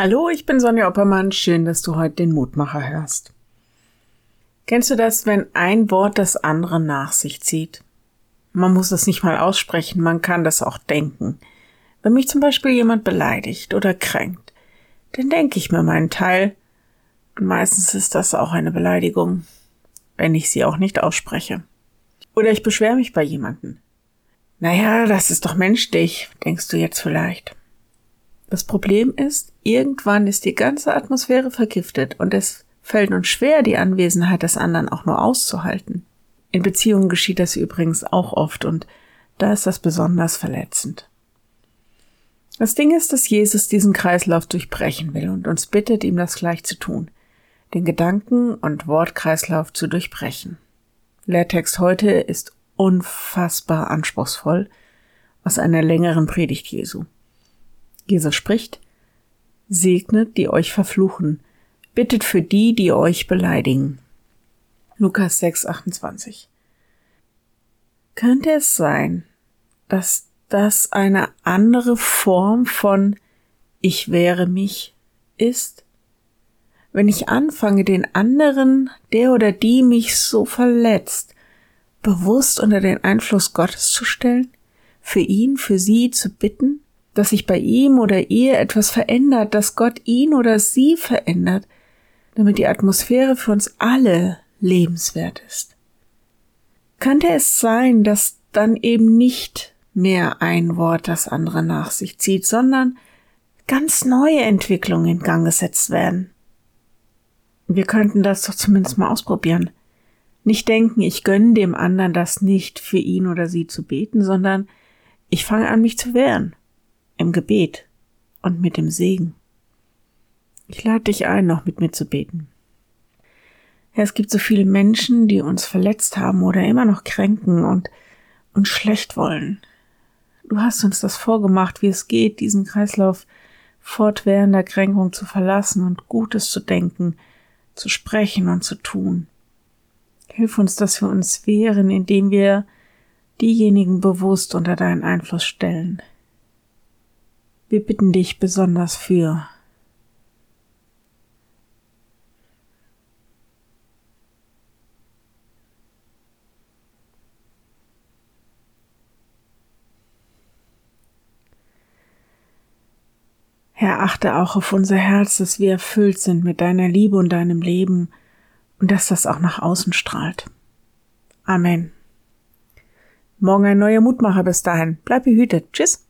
Hallo, ich bin Sonja Oppermann. Schön, dass du heute den Mutmacher hörst. Kennst du das, wenn ein Wort das andere nach sich zieht? Man muss es nicht mal aussprechen, man kann das auch denken. Wenn mich zum Beispiel jemand beleidigt oder kränkt, dann denke ich mir meinen Teil. Meistens ist das auch eine Beleidigung, wenn ich sie auch nicht ausspreche. Oder ich beschwere mich bei jemanden. Naja, das ist doch menschlich, denkst du jetzt vielleicht. Das Problem ist, irgendwann ist die ganze Atmosphäre vergiftet und es fällt uns schwer, die Anwesenheit des anderen auch nur auszuhalten. In Beziehungen geschieht das übrigens auch oft und da ist das besonders verletzend. Das Ding ist, dass Jesus diesen Kreislauf durchbrechen will und uns bittet, ihm das gleich zu tun, den Gedanken- und Wortkreislauf zu durchbrechen. Lehrtext heute ist unfassbar anspruchsvoll aus einer längeren Predigt Jesu. Jesus spricht, segnet, die euch verfluchen, bittet für die, die euch beleidigen. Lukas 6, 28. Könnte es sein, dass das eine andere Form von ich wäre mich ist? Wenn ich anfange, den anderen, der oder die mich so verletzt, bewusst unter den Einfluss Gottes zu stellen, für ihn, für sie zu bitten, dass sich bei ihm oder ihr etwas verändert, dass Gott ihn oder sie verändert, damit die Atmosphäre für uns alle lebenswert ist. Könnte es sein, dass dann eben nicht mehr ein Wort das andere nach sich zieht, sondern ganz neue Entwicklungen in Gang gesetzt werden? Wir könnten das doch zumindest mal ausprobieren. Nicht denken, ich gönne dem anderen das nicht, für ihn oder sie zu beten, sondern ich fange an, mich zu wehren im Gebet und mit dem Segen. Ich lade dich ein, noch mit mir zu beten. Ja, es gibt so viele Menschen, die uns verletzt haben oder immer noch kränken und uns schlecht wollen. Du hast uns das vorgemacht, wie es geht, diesen Kreislauf fortwährender Kränkung zu verlassen und Gutes zu denken, zu sprechen und zu tun. Hilf uns, dass wir uns wehren, indem wir diejenigen bewusst unter deinen Einfluss stellen, wir bitten dich besonders für Herr, achte auch auf unser Herz, dass wir erfüllt sind mit deiner Liebe und deinem Leben und dass das auch nach außen strahlt. Amen. Morgen ein neuer Mutmacher bis dahin. Bleib behütet. Tschüss.